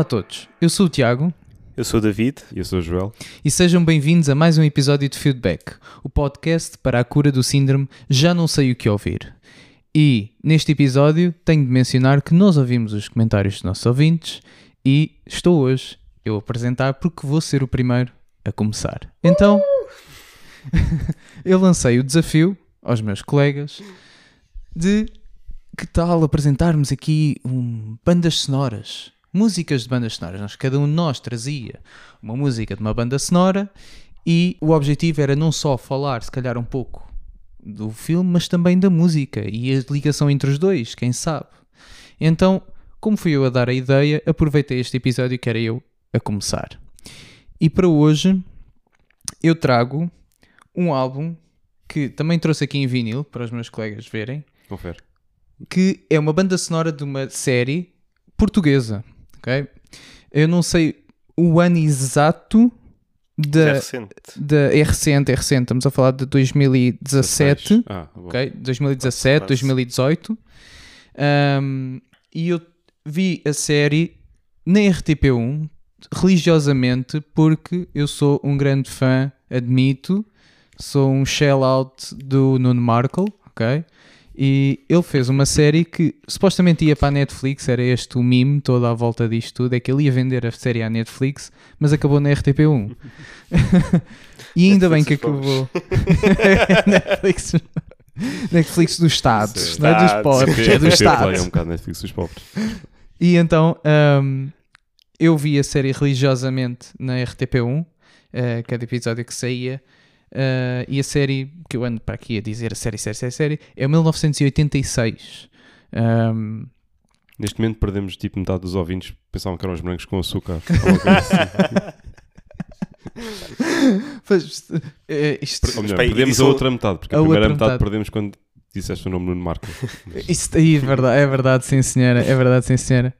Olá a todos, eu sou o Tiago Eu sou o David. E eu sou o Joel. e sejam bem-vindos a mais um episódio de Feedback, o podcast para a cura do síndrome Já Não Sei O Que Ouvir. E neste episódio tenho de mencionar que nós ouvimos os comentários dos nossos ouvintes e estou hoje eu a apresentar porque vou ser o primeiro a começar. Então, eu lancei o desafio aos meus colegas de que tal apresentarmos aqui um, bandas sonoras, músicas de bandas sonoras. Nós, cada um de nós trazia uma música de uma banda sonora e o objetivo era não só falar, se calhar, um pouco do filme, mas também da música e a ligação entre os dois, quem sabe. Então, como fui eu a dar a ideia, aproveitei este episódio que era eu a começar. E para hoje eu trago um álbum que também trouxe aqui em vinil para os meus colegas verem, Confere. que é uma banda sonora de uma série portuguesa, ok? Eu não sei o ano exato É da, recente. da é recente, é recente, estamos a falar de 2017, 16. Ah, ok? 2017, Quase. 2018. Um, e eu vi a série na RTP1 religiosamente porque eu sou um grande fã, admito, sou um shell-out do Nuno Markle, ok? E ele fez uma série que supostamente ia para a Netflix, era este o meme todo à volta disto tudo, é que ele ia vender a série à Netflix, mas acabou na RTP1. e ainda bem que acabou. Netflix, Netflix dos Estados, Sim. não é dos Estados. pobres, é dos Play É um Estados. bocado Netflix dos pobres. E então hum, eu vi a série religiosamente na RTP1, eh, cada episódio que saía. Eh, e a série que eu ando para aqui a dizer, a série, série, série, série, é 1986. Hum, Neste momento perdemos tipo metade dos ouvintes pensavam que eram os brancos com açúcar. eh, isto, Ou melhor, aí, perdemos a o- outra metade, porque a, a primeira metade, metade. perdemos quando disseste o nome Nuno Marco. Isso aí é verdade, é verdade, sim senhora, é verdade, sim senhora.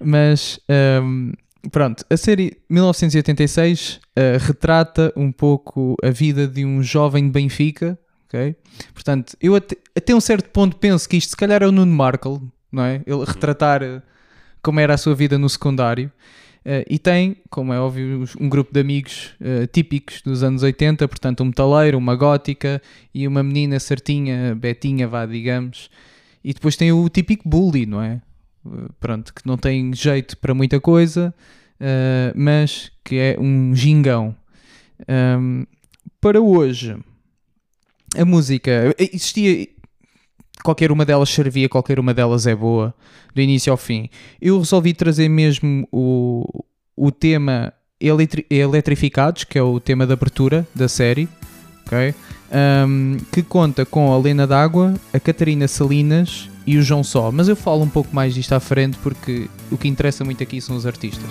Mas hum, pronto, a série 1986 uh, retrata um pouco a vida de um jovem de Benfica, ok? Portanto, eu até, até um certo ponto penso que isto se calhar é o Nuno Markle, não é? Ele retratar uh, como era a sua vida no secundário. Uh, e tem, como é óbvio, um grupo de amigos uh, típicos dos anos 80, portanto, um metaleiro, uma gótica e uma menina certinha, betinha, vá, digamos. E depois tem o típico bully, não é? Pronto, que não tem jeito para muita coisa, uh, mas que é um gingão. Um, para hoje, a música existia. Qualquer uma delas servia, qualquer uma delas é boa, do início ao fim. Eu resolvi trazer mesmo o, o tema eletri- Eletrificados, que é o tema de abertura da série, ok? Um, que conta com a Lena D'Água, a Catarina Salinas e o João Só. Mas eu falo um pouco mais disto à frente porque o que interessa muito aqui são os artistas.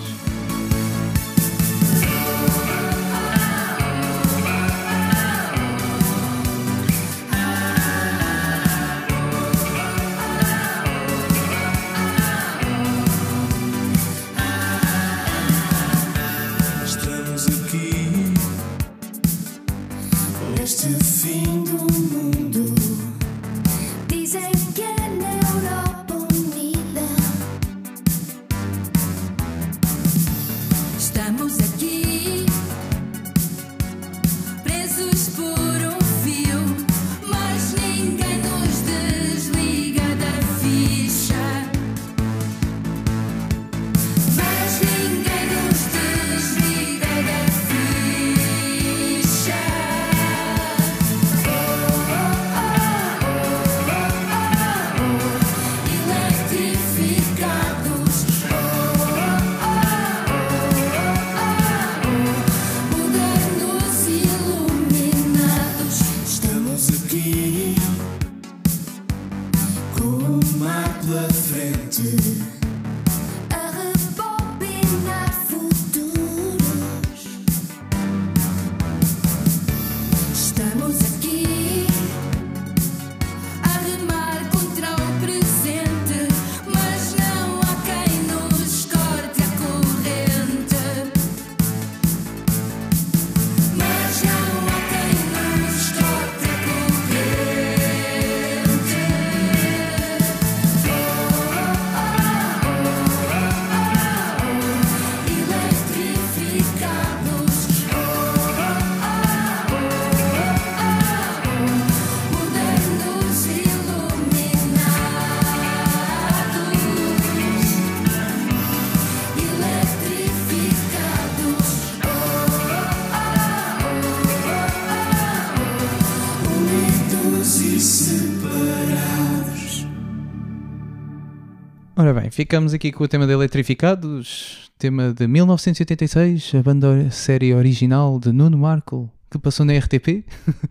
Ficamos aqui com o tema de Eletrificados, tema de 1986, a banda série original de Nuno Marco, que passou na RTP.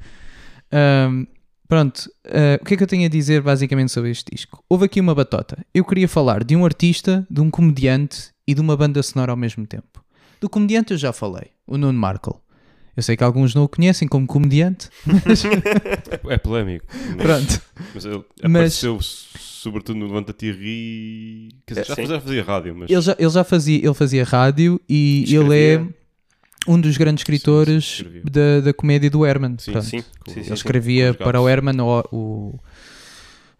Ahm, pronto, ah, o que é que eu tenho a dizer basicamente sobre este disco? Houve aqui uma batota. Eu queria falar de um artista, de um comediante e de uma banda sonora ao mesmo tempo. Do comediante eu já falei, o Nuno Markle. Eu sei que alguns não o conhecem como comediante, mas É, é polémico. Mas, pronto. mas ele Mas- apareceu sobretudo no Levanta-te e Ri. Quer dizer, já Sim. fazia, já fazia rádio, mas. Ele já, ele já fazia, ele fazia rádio e Escrevia. ele é um dos grandes escritores Sim, da, da comédia do Herman. Sim, Pronto. Sim, sim, Ele escrevia para o. Herman o, o-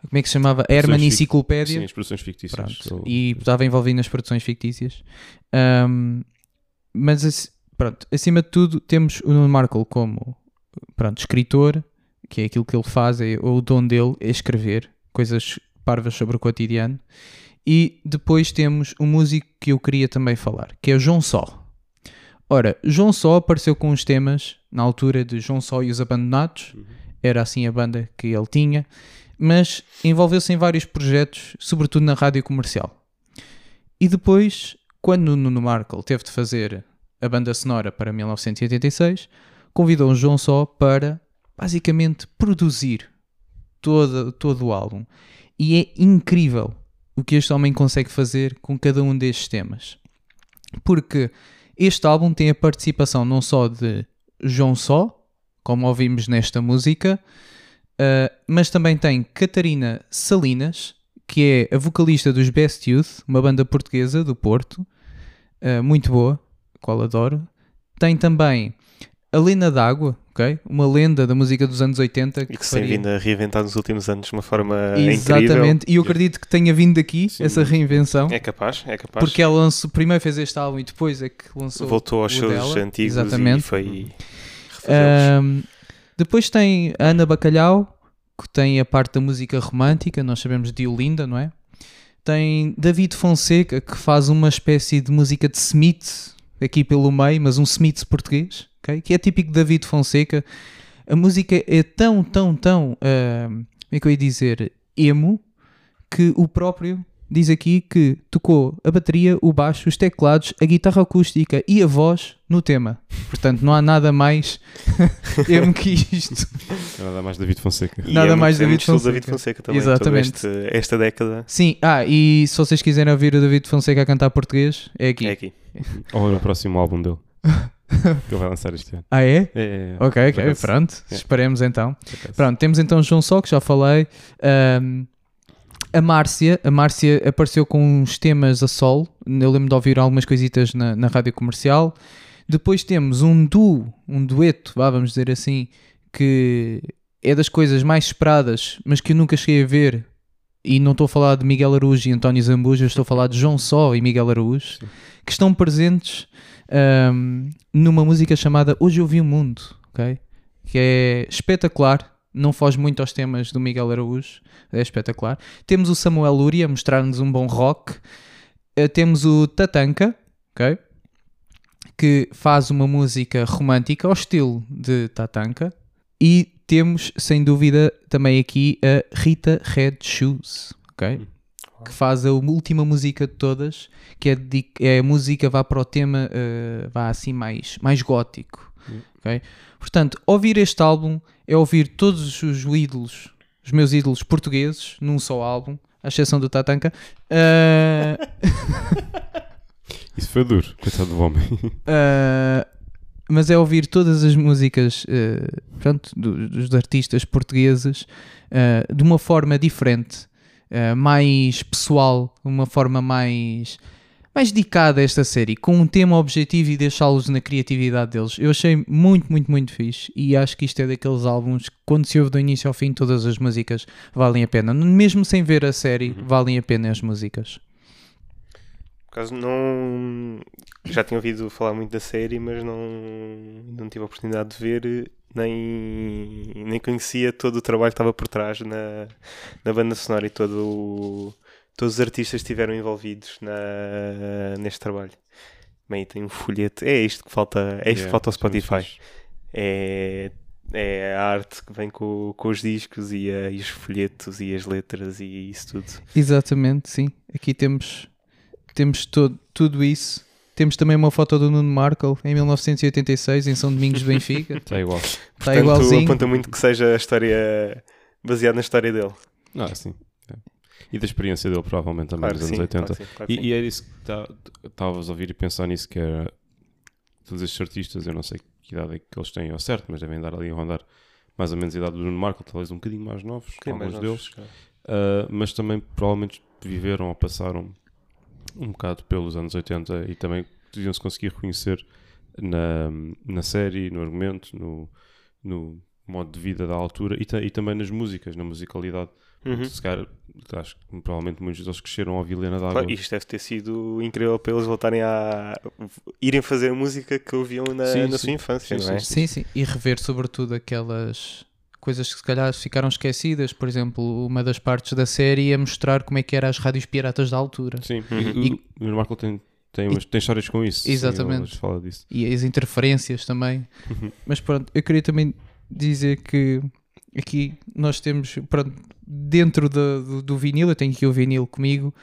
como é que se chamava? Herman Enciclopédia. Sim, as produções fictícias. Pronto. E estava envolvido nas produções fictícias. Ahm, mas pronto, acima de tudo temos o Nuno Markle como pronto, escritor, que é aquilo que ele faz, é o dom dele é escrever coisas parvas sobre o cotidiano. E depois temos um músico que eu queria também falar, que é o João Só. Ora, João Só apareceu com os temas na altura de João Só e os Abandonados, era assim a banda que ele tinha, mas envolveu-se em vários projetos, sobretudo na rádio comercial. E depois, quando o Nuno Markle teve de fazer a banda sonora para 1986, convidou João Só para basicamente produzir todo, todo o álbum. E é incrível o que este homem consegue fazer com cada um destes temas. Porque este álbum tem a participação não só de João Só, como ouvimos nesta música, Uh, mas também tem Catarina Salinas, que é a vocalista dos Best Youth, uma banda portuguesa do Porto, uh, muito boa, qual adoro. Tem também a Lena D'Água, ok? Uma lenda da música dos anos 80 E que se tem faria- vindo a reinventar nos últimos anos de uma forma Exatamente, incrível. e eu acredito que tenha vindo daqui Sim. essa reinvenção, É capaz, é capaz. porque ela lançou, primeiro fez este álbum e depois é que lançou Voltou aos shows dela. antigos Exatamente. e foi. Ahm, depois tem a Ana Bacalhau, que tem a parte da música romântica, nós sabemos de Olinda, não é? Tem David Fonseca, que faz uma espécie de música de Smith, aqui pelo meio, mas um Smith português, ok? que é típico de David Fonseca. A música é tão, tão, tão, ahm, como é que eu ia dizer, emo, que o próprio diz aqui que tocou a bateria, o baixo, os teclados, a guitarra acústica e a voz no tema. Portanto, não há nada mais emo que isto. Nada mais David Fonseca. E nada é mais muito- David Fonseca. David Fonseca também. Exatamente. Este- esta década Sim, ah, e se vocês quiserem ouvir o David Fonseca a cantar português, é aqui. é aqui. Ou no próximo álbum dele. que ele vai lançar este ano. Ah, é? É, é, é. Ok, ok, pronto. é. Esperemos então. Pronto, temos então João Só, que já falei. Ahm, a Márcia, a Márcia apareceu com uns temas a sol. Eu lembro de ouvir algumas coisitas na, na rádio comercial. Depois temos um duo, um dueto, vá, vamos dizer assim, que é das coisas mais esperadas, mas que eu nunca cheguei a ver. E não estou a falar de Miguel Araújo e António Zambuja, estou a falar de João Só e Miguel Araújo, que estão presentes ahm, numa música chamada Hoje Eu Vi o Mundo, ok? Que é espetacular, não foge muito aos temas do Miguel Araújo, é espetacular. Temos o Samuel Lúria a mostrar-nos um bom rock. Eh, temos o Tatanka, ok? Que faz uma música romântica ao estilo de Tatanka. E temos, sem dúvida, também aqui a Rita Red Shoes, ok? Que faz a última música de todas, que é, dedic- é a música vá para o tema, eh, vá assim mais, mais gótico, ok? Portanto, ouvir este álbum é ouvir todos os ídolos, os meus ídolos portugueses, num só álbum, à exceção do Tatanka. Eh, Isso foi duro, coitado do homem. Uh, mas é ouvir todas as músicas uh, pronto, do- dos artistas portugueses uh, de uma forma diferente, uh, mais pessoal, uma forma mais, mais dedicada a esta série, com um tema objetivo e deixá-los na criatividade deles. Eu achei muito, muito, muito fixe e acho que isto é daqueles álbuns que, quando se ouve do início ao fim, todas as músicas valem a pena. Mesmo sem ver a série, valem a pena as músicas. Por acaso não. Já tinha ouvido falar muito da série, mas não, não tive a oportunidade de ver, nem, nem conhecia todo o trabalho que estava por trás na, na banda sonora e todo o- todos os artistas que estiveram envolvidos na, neste trabalho. Bem, tem um folheto. É isto que falta, é isto que Yeah, falta ao Spotify. É, É a arte que vem com, com os discos e, a- e os folhetos e as letras e isso tudo. Exatamente, sim. Aqui temos, temos todo, tudo isso. Temos também uma foto do Nuno Markle em 1986 em São Domingos de Benfica. Está igual. Está Portanto, igualzinho. aponta muito que seja a história baseada na história dele. Não, é assim. é. E da experiência dele, provavelmente, também Claro nos anos sim, 80. claro sim, claro E, sim. e é isso que tá- estavas a ouvir e pensar nisso, que era todos estes artistas, eu não sei que idade é que eles têm ao certo, mas devem dar ali a rondar mais ou menos a idade do Bruno Marco, talvez um bocadinho mais novos, Um bocadinho mais alguns novos, deles, Uh, mas também provavelmente viveram ou passaram um bocado pelos anos 80 e também deviam-se conseguir reconhecer na, na série, no argumento, no, no modo de vida da altura e, ta- e também nas músicas, na musicalidade. Uhum. Se calhar, acho que provavelmente muitos deles cresceram a ouvir Lena D'Água. Claro, isto deve ter sido incrível para eles voltarem a irem fazer a música que ouviam na, Sim, na sim. sua infância, Sim, não é? Sim, sim. E rever sobretudo aquelas coisas que se calhar ficaram esquecidas. Por exemplo, uma das partes da série é mostrar como é que eram as rádios piratas da altura. Sim, Uhum. e, o Bruno Marco tem, tem, umas- tem histórias com isso. sim, Exatamente. ele fala disso. E as interferências também. Uhum. Mas pronto, eu queria também dizer que aqui nós temos, pronto, dentro do, do, do vinil, eu tenho aqui o vinil comigo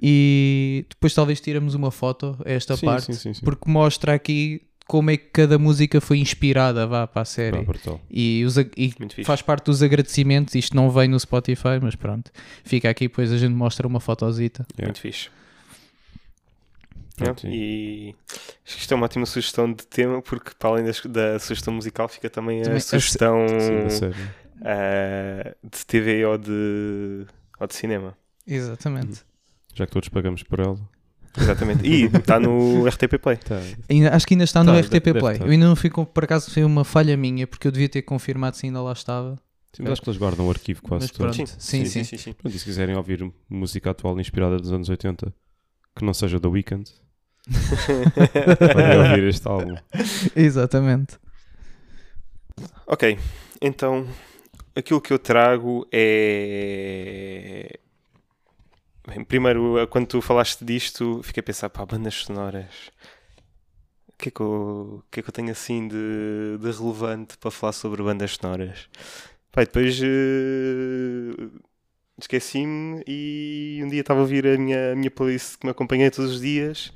e depois talvez tiramos uma foto a esta Sim, parte sim, sim, sim. porque mostra aqui como é que cada música foi inspirada vá, para a série e, os e faz parte dos agradecimentos. Isto não vem no Spotify, mas pronto, fica aqui. Depois a gente mostra uma fotosita. Yeah. Muito fixe. Pronto, É, sim. e acho que isto é uma ótima sugestão de tema, porque para além das- da, sugestão musical fica também, Também a a sugestão da série. ah, de TV ou de, ou de cinema. Exatamente. Já que todos pagamos por ela. Exatamente. E está no RTP Play. Tá. Acho que ainda está no Tá, RTP deve- Play. deve eu ainda não fico, por acaso foi uma falha minha, porque eu devia ter confirmado se ainda lá estava. Sim, mas acho que eles guardam o arquivo quase todo. pronto, sim, sim. sim, sim. Pronto, e se quiserem ouvir música atual inspirada dos anos 80, que não seja The Weeknd, podem ouvir este álbum. Exatamente. Ok, então aquilo que eu trago é. Bem, primeiro, quando tu falaste disto, fiquei a pensar, pá, bandas sonoras. O que é que eu, que é que eu tenho assim de, de relevante para falar sobre bandas sonoras? Pá, depois eh, esqueci-me e um dia estava a ouvir a minha, a minha playlist que me acompanhei todos os dias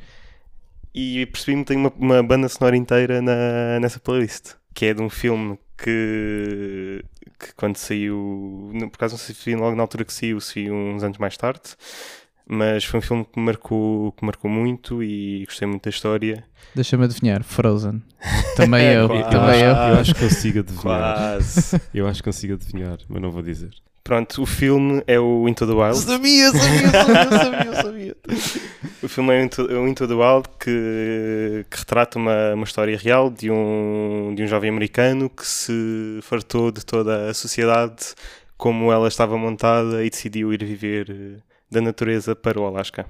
e percebi-me que tenho uma, uma banda sonora inteira na, nessa playlist, que é de um filme que, que quando saiu, por acaso não sei se vi logo na altura que saiu, se vi uns anos mais tarde, mas foi um filme que me marcou, que me marcou muito e gostei muito da história. Deixa-me adivinhar. Frozen. Também eu. Quase. Também eu. Eu acho que consigo adivinhar. Quase. Eu acho que consigo adivinhar, mas não vou dizer. Pronto, o filme é o Into the Wild. Sabia, sabia, sabia, sabia, sabia. O filme é o Into, é o Into the Wild que, que retrata uma, uma história real de um, de um jovem americano que se fartou de toda a sociedade como ela estava montada e decidiu ir viver eh, da natureza para o Alasca.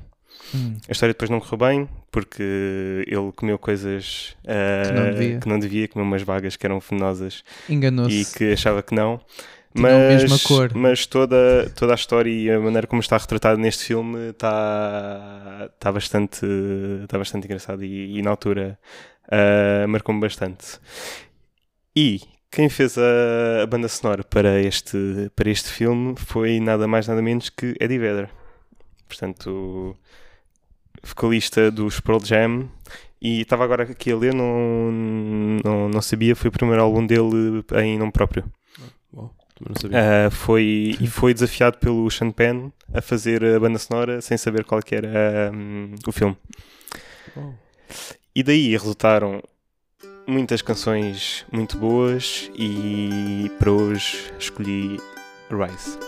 Hum, A história depois não correu bem porque ele comeu coisas eh, Que não devia. que não devia, comeu umas vagas que eram venenosas e que achava que não. Tinham a Mas, mesma cor. mas toda, toda a história e a maneira como está retratado neste filme está, está, bastante, está bastante engraçado e, e na altura ah, marcou-me bastante. E quem fez a, a banda sonora para este, para este filme foi nada mais nada menos que Eddie Vedder. Portanto, vocalista dos Pearl Jam e estava agora aqui a ler, não, não, não sabia, foi o primeiro álbum dele em nome próprio. Bom, não sabia. Uh, foi, e foi desafiado pelo Sean Penn a fazer a banda sonora sem saber qual que era um, o filme. Oh. E daí resultaram muitas canções muito boas e para hoje escolhi Rise.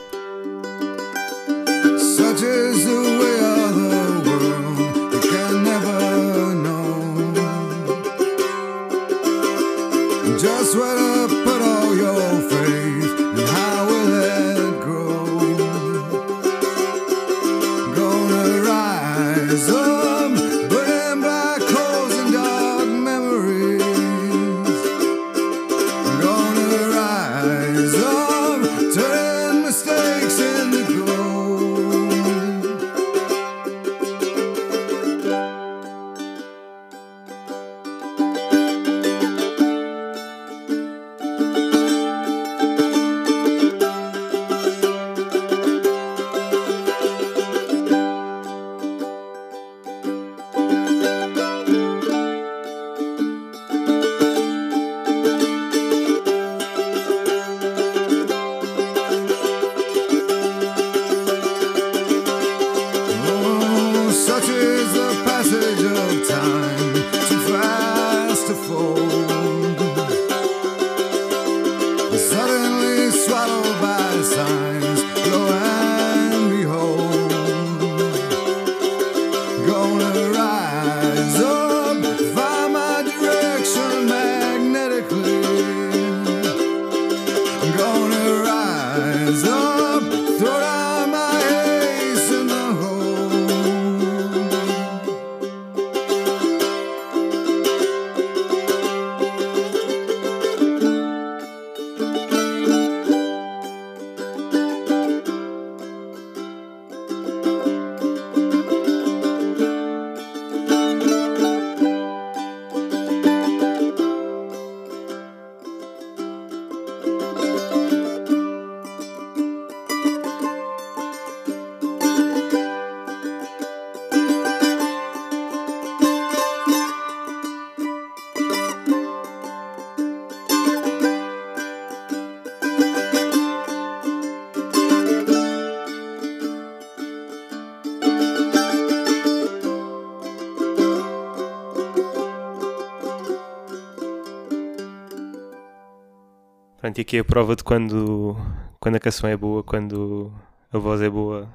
Pronto, e aqui é a prova de quando, quando a canção é boa, quando a voz é boa,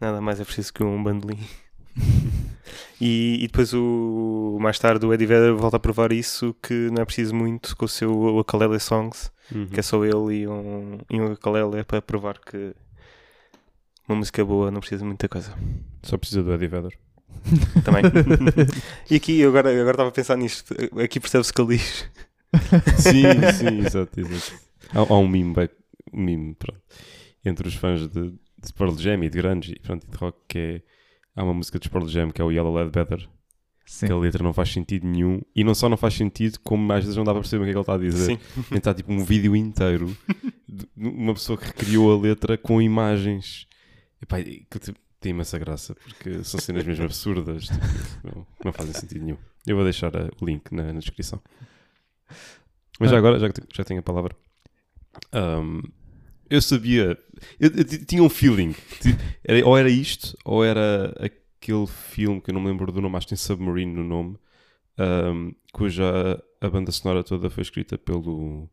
nada mais é preciso que um bandolim. e, e depois o mais tarde o Eddie Vedder volta a provar isso que não é preciso muito com o seu Ukulele Songs, Uhum. que é só ele e um, e um ukulele é para provar que uma música boa não precisa de muita coisa. Só precisa do Eddie Vedder. Também. e aqui, agora, agora estava a pensar nisto, aqui percebe-se que ele diz. Sim, sim, exato, exato. Há, há um meme, um meme pronto, entre os fãs de, de Pearl Jam e de grunge e, pronto, e de rock que é há uma música de Pearl Jam que é o Yellow Led Better Sim. que a letra não faz sentido nenhum e não só não faz sentido como às vezes não dá para perceber o que é que ele está a dizer Sim. então está tipo um vídeo inteiro de uma pessoa que recriou a letra com imagens Epá, que tem imensa graça porque são cenas mesmo absurdas tipo, não, não fazem sentido nenhum eu vou deixar eh, o link na, na descrição mas já Ah. agora já, já tenho a palavra ahm, eu sabia eu, eu ti- tinha um feeling era- ou era isto ou era aquele filme que eu não me lembro do nome acho que tem Submarine no nome ahm, cuja a banda sonora toda foi escrita pelo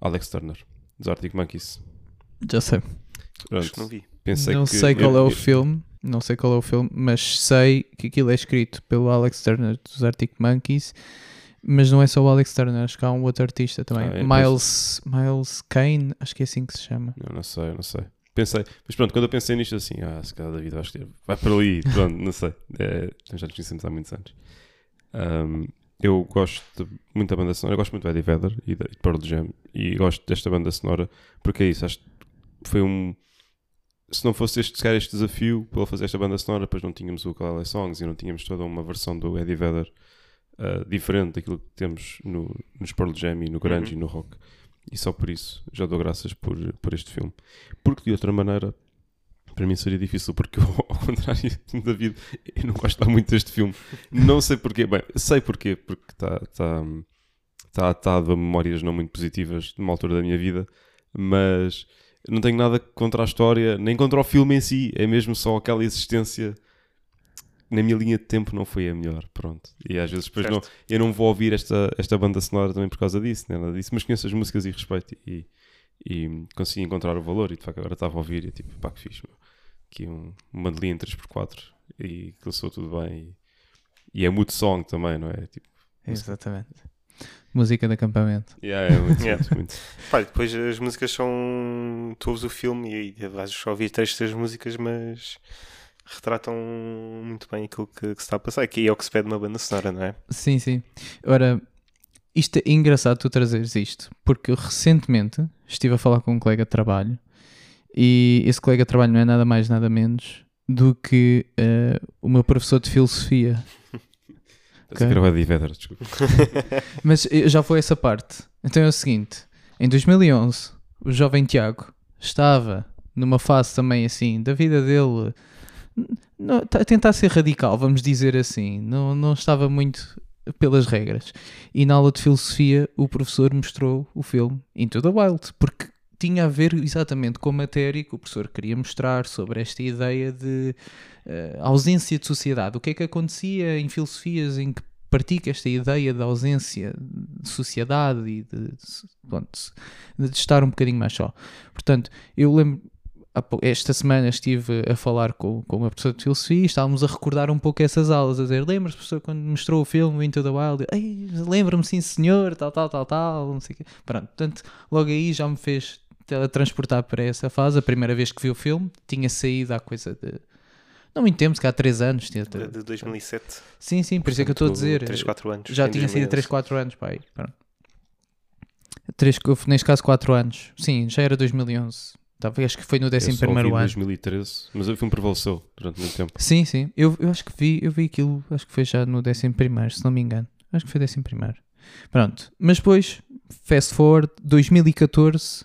Alex Turner dos Arctic Monkeys Já sei. Acho que Pronto, não vi. pensei não que sei qual é o eu- filme, não sei qual é o filme, mas sei que aquilo é escrito pelo Alex Turner dos Arctic Monkeys, mas não é só o Alex Turner, acho que há um outro artista também, Ah, é, Miles, Miles Kane, acho que é assim que se chama. Eu não sei, eu não sei. Pensei, mas pronto, quando eu pensei nisto assim, ah, se calhar David, acho que vai para ali, pronto, não sei. É, já nos conhecemos há muitos anos. Ahm, eu gosto muito da banda sonora, eu gosto muito do Eddie Vedder e de de Pearl Jam e gosto desta banda sonora porque é isso, acho que foi um. Se não fosse este, este desafio para fazer esta banda sonora, depois não tínhamos o Ukulele Songs e não tínhamos toda uma versão do Eddie Vedder ah, diferente daquilo que temos no, nos Pearl Jam e no grunge Uhum. e no rock. E só por isso já dou graças por, por este filme. Porque de outra maneira, para mim seria difícil, porque eu, ao contrário de David, eu não gosto muito deste filme. Não sei porquê. Bem, sei porquê, porque está tá, tá atado a memórias não muito positivas de uma altura da minha vida, mas não tenho nada contra a história, nem contra o filme em si, é mesmo só aquela existência. Na minha linha de tempo não foi a melhor, pronto. E às vezes depois não, eu não vou ouvir esta, esta banda sonora também por causa disso, nem nada disso, mas conheço as músicas e respeito e, e consegui encontrar o valor. E de facto, agora estava a ouvir e tipo, pá, que fixe, meu. Aqui um, um bandolim em 3x4 e que soou tudo bem. E, e é mood song também, não é? Tipo, Exatamente. Música de acampamento. yeah, é muito, Yeah. muito, muito. Pá, depois as músicas são. Tu ouves o filme e vais só ouvir três, três músicas, mas retratam muito bem aquilo que, que se está a passar. Que é o que se pede numa banda sonora, não é? Sim, sim. Ora, isto é engraçado tu trazeres isto, porque eu recentemente estive a falar com um colega de trabalho e esse colega de trabalho não é nada mais, nada menos do que eh, o meu professor de filosofia. Pensei que era o Eddie Vedder, desculpa. Mas eh, já foi essa parte. Então é o seguinte: em 2011, o jovem Tiago estava numa fase também assim da vida dele, não, tá- tentar ser radical, vamos dizer assim. Não, não estava muito pelas regras. E na aula de filosofia, o professor mostrou o filme Into the Wild, porque tinha a ver exatamente com a matéria que o professor queria mostrar sobre esta ideia de eh, ausência de sociedade. O que é que acontecia em filosofias em que pratica esta ideia da ausência de sociedade e de, de- pronto, de estar um bocadinho mais só. Portanto, eu lembro, esta semana estive a falar com, com uma professora de filosofia e estávamos a recordar um pouco essas aulas, a dizer, lembras, professor, quando mostrou o filme Into the Wild? Eu, "Ei, Lembro-me, sim senhor, tal, tal, tal, tal, não sei o quê. Pronto, portanto, logo aí já me fez teletransportar para essa fase. A primeira vez que vi o filme, tinha saído há coisa de... Não muito tempo, se calhar há 3 anos. Tinha, De, de 2007. Sim, sim, por isso é que eu estou a dizer. 3, 4 anos. Já tinha sido 2011. 3, 4 anos, pai. Pronto. Três, neste caso 4 anos. Sim, já era 2011. Talvez acho que foi no Eu só 11 ouvi primeiro ano. 2013, mas o filme prevaleceu durante muito tempo. Sim, sim. Eu, eu acho que vi, eu vi aquilo, acho que foi já no 11 primeiro, se não me engano. Acho que foi 11 primeiro. Pronto. Mas depois, fast forward, 2014,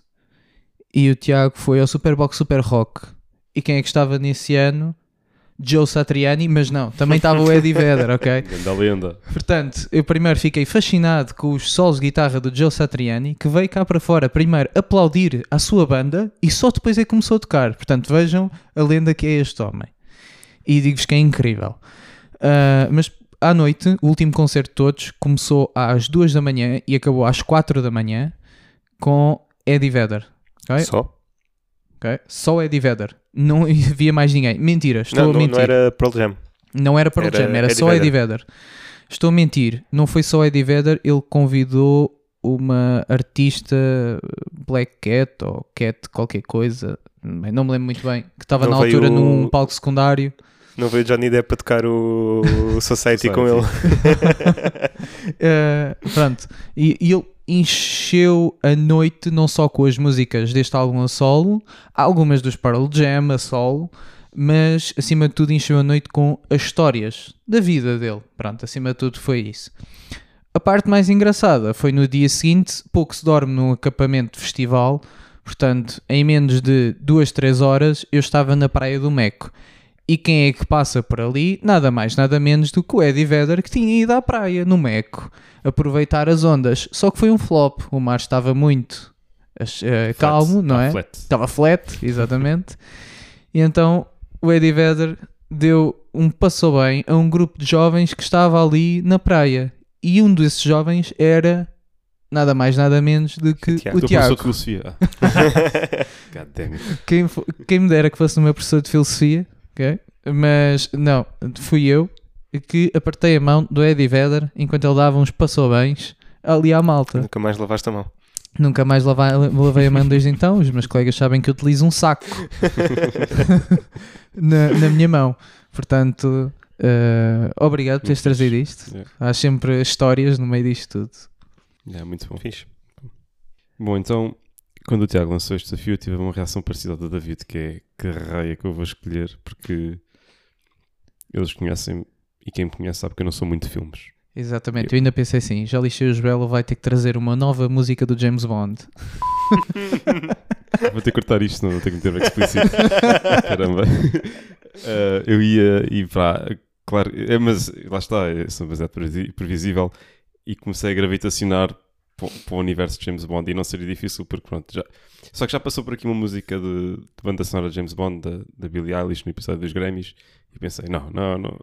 e o Tiago foi ao Superbox Super Rock. E quem é que estava nesse ano? Joe Satriani, mas não, também estava o Eddie Vedder, ok? Grande lenda. Portanto, eu primeiro fiquei fascinado com os solos de guitarra do Joe Satriani, que veio cá para fora primeiro aplaudir a sua banda e só depois é que começou a tocar. Portanto, vejam a lenda que é este homem. E digo-vos que é incrível. Ah, mas à noite, o último concerto de todos começou às 2 da manhã e acabou às 4 da manhã com Eddie Vedder. ok? Só? ok? Só Eddie Vedder. Não havia mais ninguém. Mentira, estou Não, a não, mentir. não era Pearl Jam. Não era Pearl Era Jam, era Eddie só Eddie Vedder. Estou a mentir, não foi só Eddie Vedder, ele convidou uma artista Black Cat ou Cat qualquer coisa, não me lembro muito bem, que estava Não na altura veio- num palco secundário. Não veio Johnny Depp a tocar o, o Society com ele. Eh, pronto, e, e ele encheu a noite não só com as músicas deste álbum a solo, algumas dos Pearl Jam a solo, mas acima de tudo encheu a noite com as histórias da vida dele. Pronto, acima de tudo foi isso. A parte mais engraçada foi no dia seguinte, pouco se dorme num acampamento de festival, portanto, em menos de duas, três horas, eu estava na Praia do Meco. E quem é que passa por ali? Nada mais, nada menos do que o Eddie Vedder, que tinha ido à praia, no Meco, aproveitar as ondas. Só que foi um flop, o mar estava muito eh, calmo, não Tá é? flat. Estava flat, exatamente. e então o Eddie Vedder deu um passou bem a um grupo de jovens que estava ali na praia. E um desses jovens era nada mais, nada menos do que Tiago. o Tiago. professor de filosofia. God damn it. Quem, quem me dera que fosse o meu professor de filosofia, ok? Mas não, fui eu que apertei a mão do Eddie Vedder enquanto ele dava uns passou-bens ali à malta. Nunca mais lavaste a mão. Nunca mais lavei a mão desde então. Os meus colegas sabem que eu utilizo um saco na, na minha mão. Portanto, eh, obrigado por teres trazido isto. Yeah. Há sempre histórias no meio disto tudo. É muito bom. Fixe. Bom, então, quando o Tiago lançou este desafio, eu tive uma reação parecida à da David, que é que raia que eu vou escolher, porque eles conhecem e quem me conhece sabe que eu não sou muito de filmes. Exatamente, eu ainda pensei assim: já lixei o Belo, vai ter que trazer uma nova música do James Bond. Vou ter que cortar isto, não vou ter que meter explícito. Caramba. Eh, eu ia e pá, claro, é, mas lá está, é sou demasiado previsível e comecei a gravitacionar para, o universo de James Bond e não seria difícil porque pronto, já. Só que já passou por aqui uma música de, de banda sonora de James Bond, da, da Billie Eilish, no episódio dos Grammys, e pensei, não, não, não.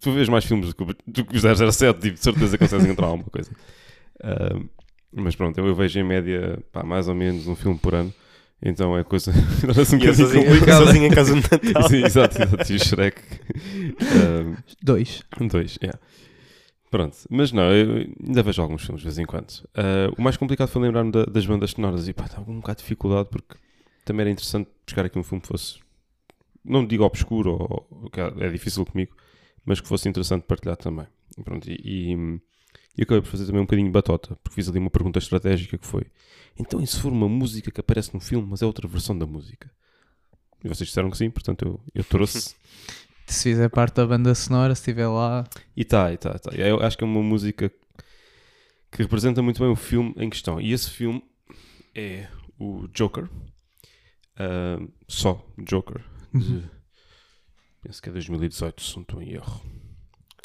Tu vês mais filmes do que, o- do que os 007, tipo, de certeza que consegues encontrar alguma coisa. Ah, mas pronto, eu, eu vejo em média pá, mais ou menos um filme por ano, então é coisa. torna-se um bocadinho complicada. sozinho em casa de Natal. Sim, exato, exato. E o Shrek. Dois. dois, yeah. Pronto, mas não, eu ainda vejo alguns filmes de vez em quando. Ah, o mais complicado foi lembrar-me da- das bandas sonoras e pá, estava um bocado de dificuldade porque também era interessante buscar aqui um filme que fosse, não digo obscuro, ou, ou é difícil comigo, mas que fosse interessante partilhar também. E pronto, e, e, e acabei por fazer também um bocadinho batota, porque fiz ali uma pergunta estratégica que foi: então, e se for uma música que aparece no filme, mas é outra versão da música? E vocês disseram que sim, portanto eu, eu trouxe. Se fizer parte da banda sonora, se estiver lá. E tá, e tá, tá. Eu acho que é uma música que representa muito bem o filme em questão. E esse filme é o Joker. Ah, só Joker. De, penso que é 2018, se não estou em erro.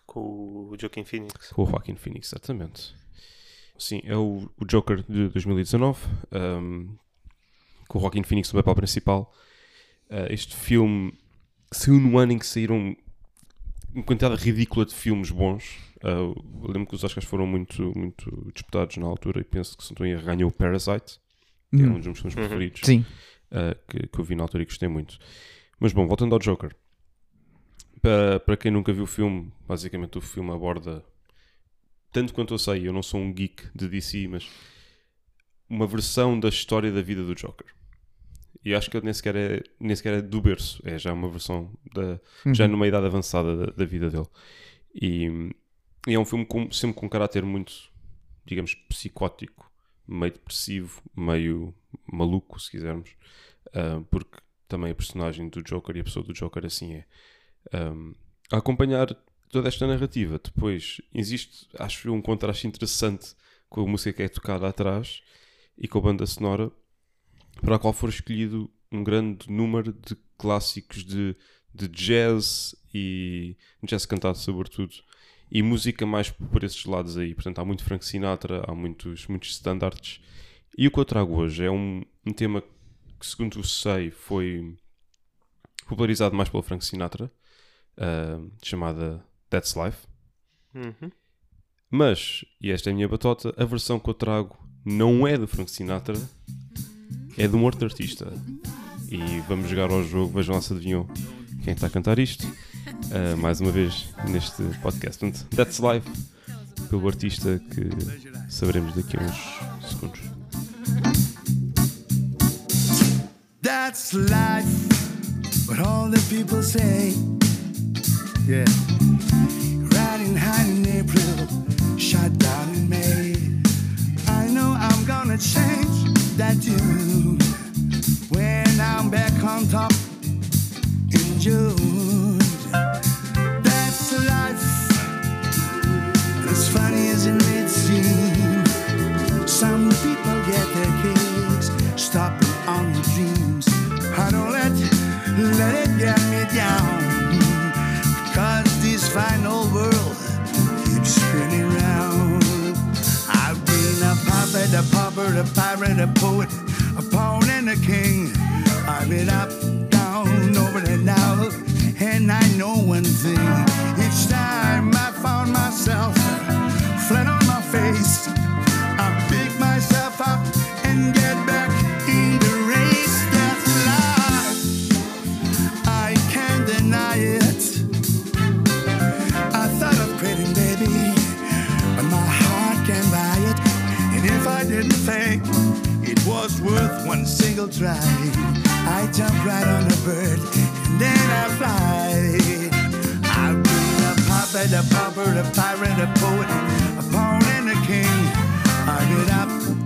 Com o Joaquin Phoenix. Com o Joaquin Phoenix, exatamente. Sim, é o, o Joker de 2019. ahm, com o Joaquin Phoenix no papel principal. Ah, este filme saiu no ano em que saíram uma quantidade ridícula de filmes bons. Eu lembro que os Oscars foram muito, muito disputados na altura e penso que se não ganhou o Parasite, que é um Hum, dos meus filmes Uhum. preferidos Sim. uh, que, que eu vi na altura e gostei muito. Mas bom, voltando ao Joker. Para, para quem nunca viu o filme, basicamente o filme aborda, tanto quanto eu sei, eu não sou um geek de DC, mas uma versão da história da vida do Joker. E acho que ele nem sequer é, nem sequer é do berço, é já uma versão da, já Uhum. numa idade avançada da, da vida dele. E, e é um filme com, sempre com um caráter muito, digamos, psicótico, meio depressivo, meio maluco, se quisermos, Ah, porque também a personagem do Joker e a pessoa do Joker assim é. Um, a acompanhar toda esta narrativa. Depois existe, acho eu, um contraste interessante com a música que é tocada atrás e com a banda sonora, para a qual for escolhido um grande número de clássicos de, de jazz e jazz cantado sobretudo e música mais por esses lados aí. Portanto, há muito Frank Sinatra, há muitos, muitos standards. E o que eu trago hoje é um, um tema que, segundo sei, foi popularizado mais pelo Frank Sinatra, ah, chamada That's Life. Uhum. Mas, e esta é a minha batota, a versão que eu trago não é do Frank Sinatra, é de um outro artista. E vamos jogar ao jogo, vejam lá se adivinham quem está a cantar isto. Uh, mais uma vez neste podcast. Portanto, That's Life, pelo artista que saberemos daqui a uns segundos. That's life, what all the people say. Yeah. Riding high in April, shut down in May. I know I'm gonna change that tune I'm back on top in June. That's life, as funny as it may seem. Some people get their kicks stopping on the dreams. I don't let let it get me down. Cause this fine old world keeps spinning round. I've been a puppet, a pauper, a pirate, a poet, a pawn and a king. I've been up, down, over and out. And I know one thing. Each time I found myself flat on my face. I pick myself up and get back in the race. That's life. I can't deny it. I thought of quitting, baby, but my heart can't buy it. And if I didn't think it was worth one single try, I jump right on a bird and then I fly. I've been a puppet, a pauper, a pirate, a poet, a pawn and a king. I get up,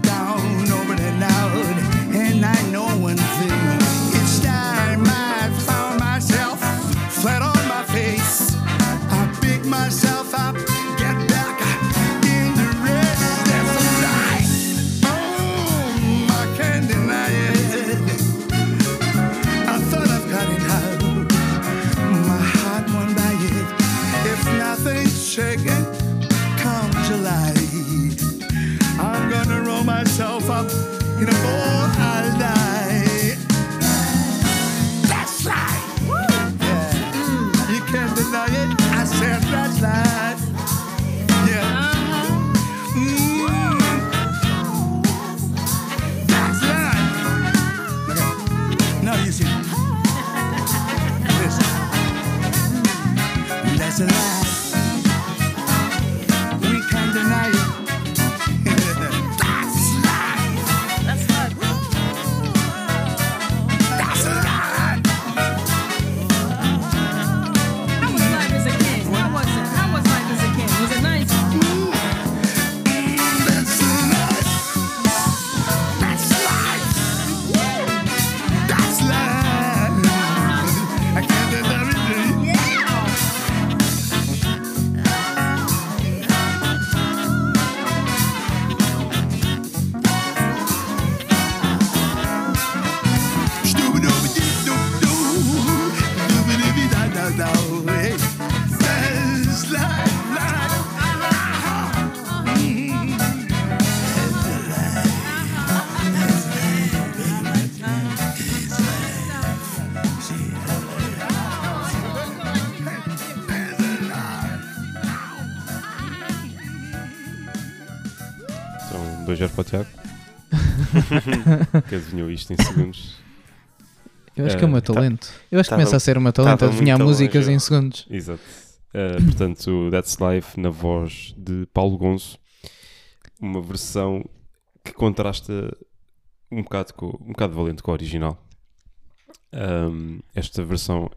que adivinhou isto em segundos. Eu acho que é o meu Eh, tá- talento. Eu acho que começa a ser o meu talento, adivinhar músicas longe, em segundos. Exato. Uh, portanto, That's Life na voz de Paulo Gonzo. Uma versão que contrasta um bocado, com, um bocado valente com a original. Um, esta versão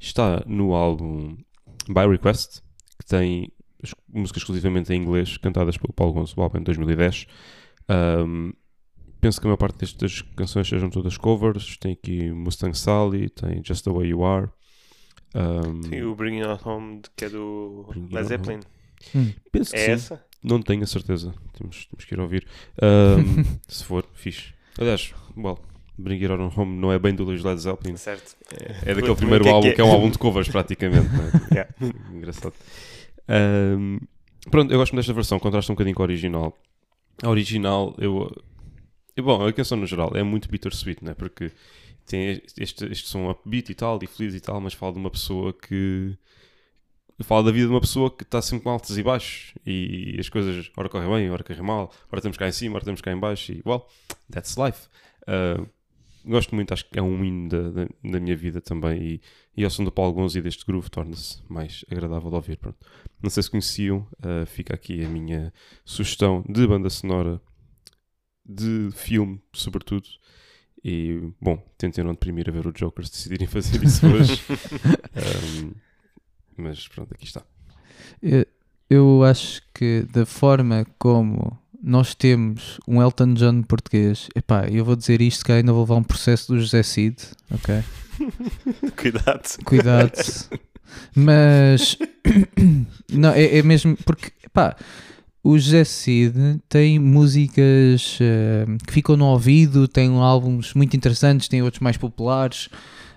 está no álbum By Request, que tem as músicas exclusivamente em inglês, cantadas pelo Paulo Gonzo, o álbum de 2010. Um, penso que a maior parte destas canções sejam todas covers. Tem aqui Mustang Sally, tem Just the Way You Are. Um, Tem o Bring It Home, que é do Led Zeppelin. penso que É sim. essa? Não tenho a certeza. Temos, temos que ir ouvir. Ahm, se for, fixe. Aliás, well, Bring It On Home não é bem do Led Zeppelin. Certo. É daquele Também primeiro que é álbum que que é? é um álbum de covers, praticamente. é? Yeah. Engraçado. Ahm, pronto, eu gosto desta versão, contrasta um bocadinho com a original. A original, eu. Eu- bom, a canção no geral é muito bittersweet, né? Porque tem este, este som upbeat e tal, e feliz e tal, mas fala de uma pessoa que. fala da vida de uma pessoa que está sempre com altos e baixos e as coisas, ora correm bem, ora correm mal, ora estamos cá em cima, ora estamos cá em baixo e, well, that's life. Uh, gosto muito, acho que é um hino da, da, da minha vida também e, e ao som do Paulo Gonzo e deste groove torna-se mais agradável de ouvir. Pronto. Não sei se conheciam, uh, fica aqui a minha sugestão de banda sonora de filme, sobretudo. E, bom, tentem não deprimir a ver o Joker se decidirem fazer isso hoje. Um, mas pronto, aqui está. Eu, eu acho que da forma como nós temos um Elton John português, epá, eu vou dizer isto que ainda vou levar um processo do José Cid, ok? Cuidado. Cuidado. Mas não, é, é mesmo porque pá, o José Cid tem músicas eh, que ficam no ouvido, tem álbuns muito interessantes, tem outros mais populares.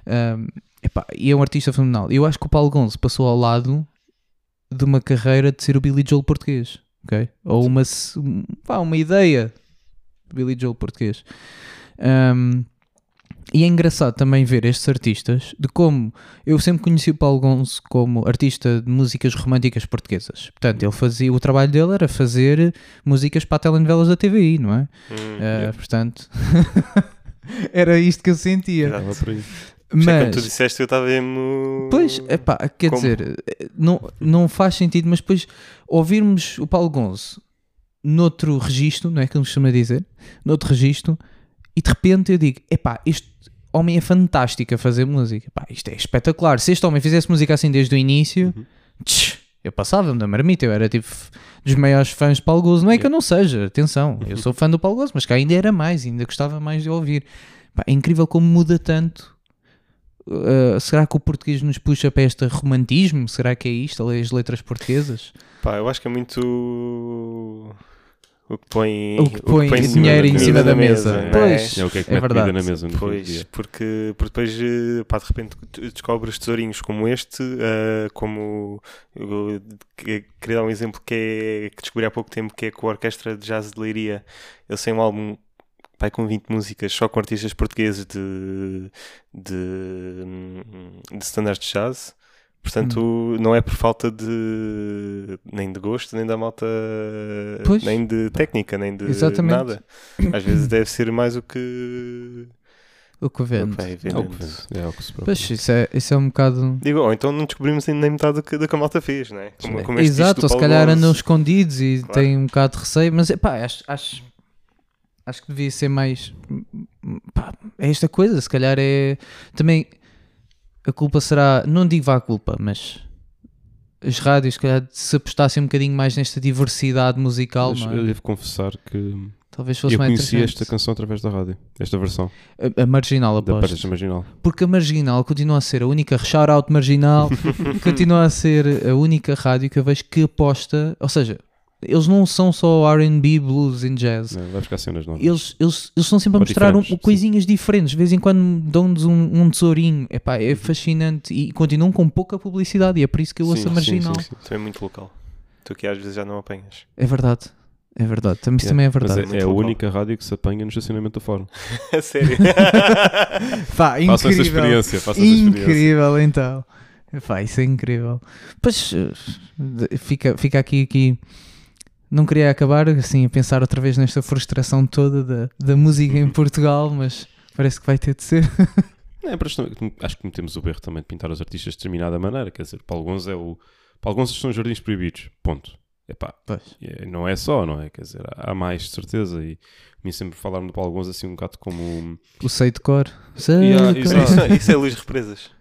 ehm, epá, e é um artista fenomenal. Eu acho que o Paulo Gonzo passou ao lado de uma carreira de ser o Billy Joel português, ok? Ou uma, pá, uma ideia de Billy Joel português. Ehm, e é engraçado também ver estes artistas de como eu sempre conheci o Paulo Gonzo como artista de músicas românticas portuguesas. Portanto, ele fazia, o trabalho dele era fazer músicas para telenovelas da TVI, não é? Hum, Ah, Portanto, era isto que eu sentia. Por aí. Mas... Quando tu disseste, eu estava mesmo. pois, epá, quer Como? dizer, não, não faz sentido, mas depois ouvirmos o Paulo Gonzo noutro registro, não é que ele costuma dizer? Noutro registro, e de repente eu digo: epá, este homem é fantástico a fazer música, pá, isto é espetacular. Se este homem fizesse música assim desde o início, tch, eu passava-me da marmita, eu era tipo dos maiores fãs de Paulo Gonzo. Não é que eu não seja, atenção, eu sou fã do Paulo Gonzo, mas cá ainda era mais, ainda gostava mais de ouvir. Pá, é incrível como muda tanto. Uh, será que o português nos puxa para este romantismo? Será que é isto, as letras portuguesas? Pá, eu acho que é muito. O que põe, O que põe em dinheiro em cima da mesa. não é? Pois. É o que é que É verdade. na mesa no Pois, dia. porque, porque depois, eh, pá, de repente tu descobres tesourinhos como este, eh, como eu que- queria dar um exemplo que, é, que descobri há pouco tempo, que é com a Orquestra de Jazz de Leiria. Eles têm um álbum pá, com 20 músicas só com artistas portugueses de, de, de standards de jazz. Portanto, Hum. não é por falta de nem de gosto, nem da malta, Pois. nem de técnica, nem de Exatamente. nada. Às vezes deve ser mais o que O que vende. vai É o que vende, é o que se preocupa. Pois, isso é, isso é um bocado. Digo, ou então não descobrimos ainda nem metade do que, do que a malta fez, não é? Como, como Exato, ou se calhar andam escondidos e Claro. têm um bocado de receio, mas pá, acho, acho, acho que devia ser mais. Pá, é esta coisa, se calhar é. Também a culpa será. Não digo vá a culpa, mas as rádios, se calhar, se apostassem um bocadinho mais nesta diversidade musical, Mas não eu é? devo confessar que talvez fosse eu mais conheci esta canção através da rádio, esta versão A, a marginal, da aposto. Paris Marginal. Porque a Marginal continua a ser a única shout-out Marginal, continua a ser a única rádio que eu vejo que aposta, ou seja, eles não são só R&B, blues e jazz. Não, vai buscar cenas novas. Eles, eles, eles estão sempre a Ou mostrar um, diferentes, sim. coisinhas diferentes. De vez em quando dão-nos um, um tesourinho. Epá, é fascinante. E continuam com pouca publicidade. E é por isso que eu ouço Sim, a sim, Marginal. sim, sim. Também é muito local. Tu que às vezes já não apanhas. É verdade. É verdade. Também, Yeah. também é Mas verdade. é, Muito é a única rádio que se apanha no estacionamento do fórum. Sério. Essa incrível. experiência. Façam essa experiência. Incrível, então. Epá, isso é incrível. Pois eh, fica, fica aqui, aqui. Não queria acabar assim a pensar outra vez nesta frustração toda da, da música em Portugal, mas parece que vai ter de ser. É, acho que cometemos o erro também de pintar os artistas de determinada maneira. Quer dizer, Paulo Gonzo é o. Paulo Gonzo são jardins proibidos. Ponto. Epá, Pois. é- não é só, não é? Quer dizer, há mais de certeza. E me sempre falaram do Paulo Gonzo assim um bocado como. O sei de cor. Sei Yeah, de cor. exato. isso, isso é Luís Represas.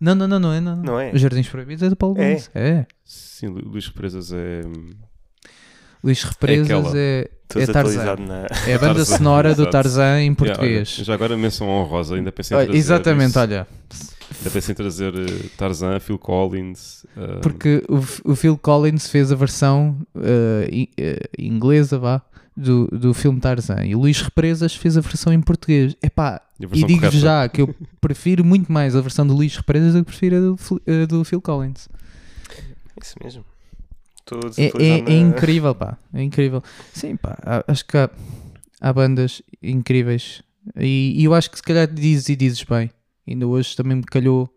Não, não, não, não é. Não, Não é? Os Jardins Proibidos é do Paulo É? Gonzo. É. Sim, Lu- Luís Represas é. Luís Represas aquela. é, Estou é Tarzan. na. É a banda Tarzan, sonora do. Tarzan em Yeah, olha, português. já agora menção honrosa, ainda pensei em trazer. exatamente, isso. olha. Ainda pensei em trazer eh, Tarzan, Phil Collins. eh, Porque o, o Phil Collins fez a versão eh, inglesa, vá, do, do filme Tarzan. E o Luís Represas fez a versão em português. Epá, E e correta. já que eu prefiro muito mais a versão do Luís Represas do que prefiro a do, do Phil Collins. Isso mesmo. Estou É, é, é incrível, pá. É incrível. Sim, pá. Acho que há, há bandas incríveis. E, e eu acho que se calhar dizes e dizes bem. Ainda hoje também me calhou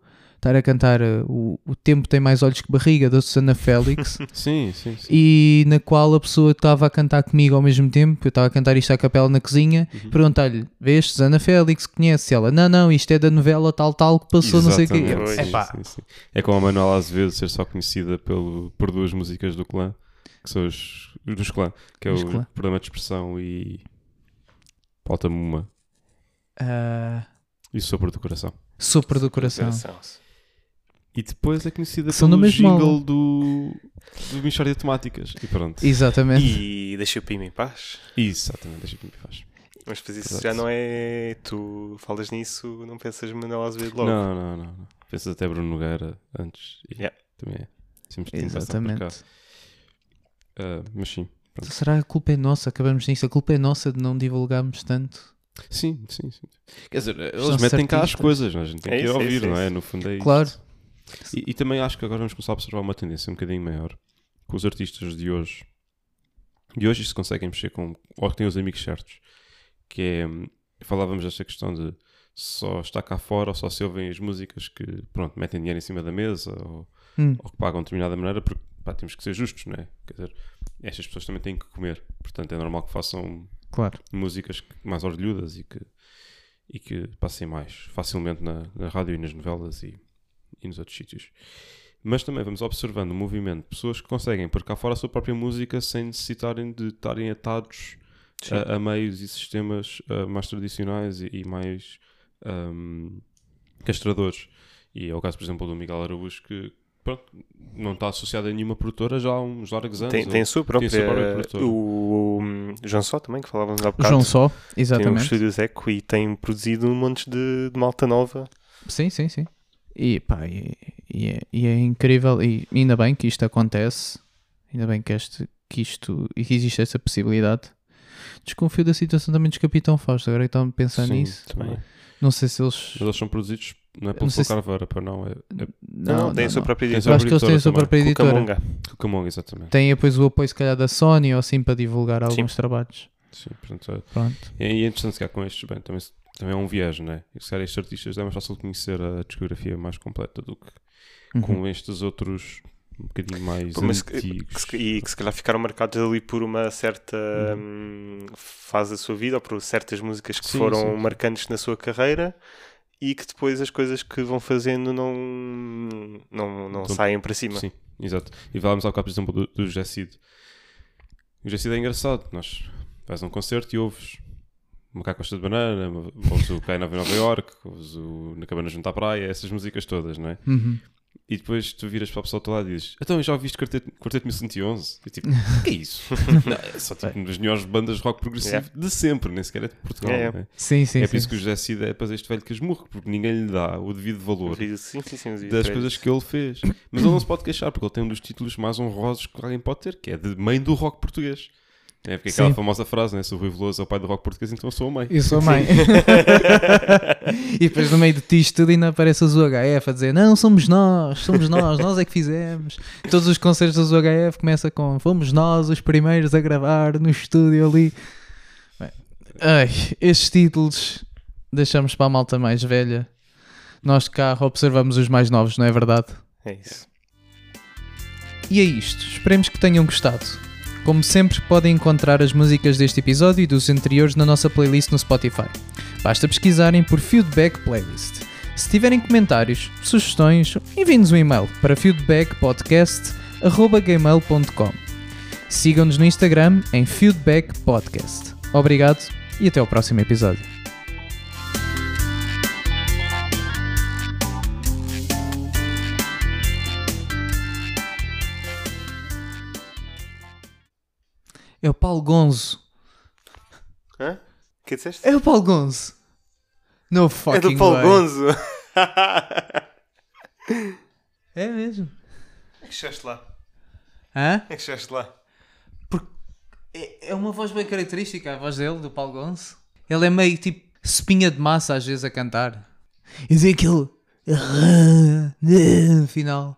estar a cantar uh, o, o Tempo Tem Mais Olhos que Barriga da Susana Félix Sim, sim, sim. e na qual a pessoa estava a cantar comigo ao mesmo tempo, eu estava a cantar isto à capela na cozinha, Uhum. perguntar-lhe, vês, Susana Félix, conhece ela? Não, não, isto é da novela tal, tal, que passou não sei o quê. Exatamente, Eu, sim, "Epá, sim, sim. É como a Manuela Azevedo ser só conhecida pelo, por duas músicas do clã, que são os dos clã, que é o Clã. Problema de Expressão e Falta-me uma. ah, E Sopro do Coração. Sopro do Coração. E depois é conhecida São pelo do mesmo jingle álbum. do, do Michórdia de Temáticas. E pronto. Exatamente. E deixa o Pima em paz. Exatamente, deixa que me faz. Mas depois isso Exato. já não é. Tu falas nisso, não pensas Manuel Azevedo logo. Não, não, não, não. Pensas até Bruno Nogueira antes. E Yeah. Também é. Sempre passado por cá. Exatamente. Ah, mas sim. Então será que a culpa é nossa? Acabamos nisso. A culpa é nossa de não divulgarmos tanto. Sim, sim, sim. Quer dizer, eles metem cá as artistas. coisas, não é? a gente tem É que ir isso, é ouvir, isso, é não é? isso. No fundo é isso. Claro. E, e também acho que agora vamos começar a observar uma tendência um bocadinho maior com os artistas de hoje. De hoje se conseguem mexer com. ou que têm os amigos certos. Que é. Falávamos desta questão de só está cá fora ou só se ouvem as músicas que, pronto, metem dinheiro em cima da mesa ou, Hum, ou que pagam de determinada maneira, porque pá, temos que ser justos, não é? Quer dizer, estas pessoas também têm que comer. Portanto, é normal que façam claro. músicas mais orgulhudas e que, e que passem mais facilmente na, na rádio e nas novelas e, e nos outros sítios. Mas também vamos observando o movimento de pessoas que conseguem pôr cá fora a sua própria música sem necessitarem de estarem atados a, a meios e sistemas ah, mais tradicionais e, e mais ahm, castradores. E é o caso, por exemplo, do Miguel Araújo que pronto, não está associado a nenhuma produtora já há uns largos anos. Tem, tem a sua própria. Tem a sua própria produtora. o, o João Só também, que falávamos há O bocado. João Só, Tem os exatamente. estúdios Eco e tem produzido um monte de, de malta nova. Sim, sim, sim. E pá, e, e é, e é incrível. E ainda bem que isto acontece. Ainda bem que, este, que isto e que existe essa possibilidade. Desconfio da situação também dos Capitão Fausto. Agora que estão a pensar Sim, nisso. também. Não sei se eles. Mas eles são produzidos, não é Não pelo se- Carveira, para não, é, é Não, não, tem a sua própria Tem editora. acho que eles têm a sua própria editora. Cucamonga. Cucamonga, exatamente. Têm depois o apoio, se calhar, da Sony ou assim para divulgar alguns trabalhos. Sim, portanto, é, Pronto. e é interessante que há com estes, bem, também, também é um viés, não é? E se calhar estes artistas é mais fácil conhecer a discografia mais completa do que Uhum. com estes outros um bocadinho mais Pô, mas que- antigos. que se- e que se calhar ficaram marcados ali por uma certa hum, fase da sua vida ou por certas músicas que Sim, foram sim, marcantes na sua carreira e que depois as coisas que vão fazendo não, não, não Então, saem para cima. Sim, exato. E falámos há bocado, por exemplo, do, do José Cid. O José Cid é engraçado. Nós vais a um concerto e ouves Macaco Costa de Banana, ouves o Cai Nova em Nova York, ouves o Na Cabana Junto à Praia, essas músicas todas, não é? Uhum. E depois tu viras para a pessoa ao teu lado e dizes Então, já ouviste Quarteto, Quarteto 1111? E tipo, o que é isso? não, é só tipo uma das melhores bandas de rock progressivo Yeah. de sempre, nem sequer é de Portugal. Yeah, é? Sim, sim. é sim. por isso que o José Cid é para este velho casmurro, porque ninguém lhe dá o devido valor Sim, sim, sim, das coisas que ele fez. Mas ele não se pode queixar, porque ele tem um dos títulos mais honrosos que alguém pode ter, que é de mãe do rock português. É porque aquela Sim. famosa frase, né? Se o Rui Veloso é o pai do rock português, então eu sou a mãe. Eu sou a mãe. e depois no meio de ti isto tudo ainda aparece o ZHF a dizer não, somos nós, somos nós, nós é que fizemos. Todos os concertos do ZHF começa com fomos nós os primeiros a gravar no estúdio ali. Bem, ai, estes títulos deixamos para a malta mais velha. Nós de carro observamos os mais novos, não é verdade? É isso. E é isto, esperemos que tenham gostado. Como sempre, podem encontrar as músicas deste episódio e dos anteriores na nossa playlist no Spotify. Basta pesquisarem por Feedback Playlist. Se tiverem comentários, sugestões, enviem-nos um e-mail para feedbackpodcast.gmail.com Sigam-nos no Instagram em Feedback Podcast. Obrigado e até ao próximo episódio. É o Paulo Gonzo. Hã? O que disseste? É o Paulo Gonzo. No fucking É do Paulo way. Gonzo. É mesmo. é que chegaste lá? Hã? É que chegaste lá? É, é uma voz bem característica, a voz dele, do Paulo Gonço. Ele é meio tipo espinha de massa às vezes a cantar. E dizer aquele. Final.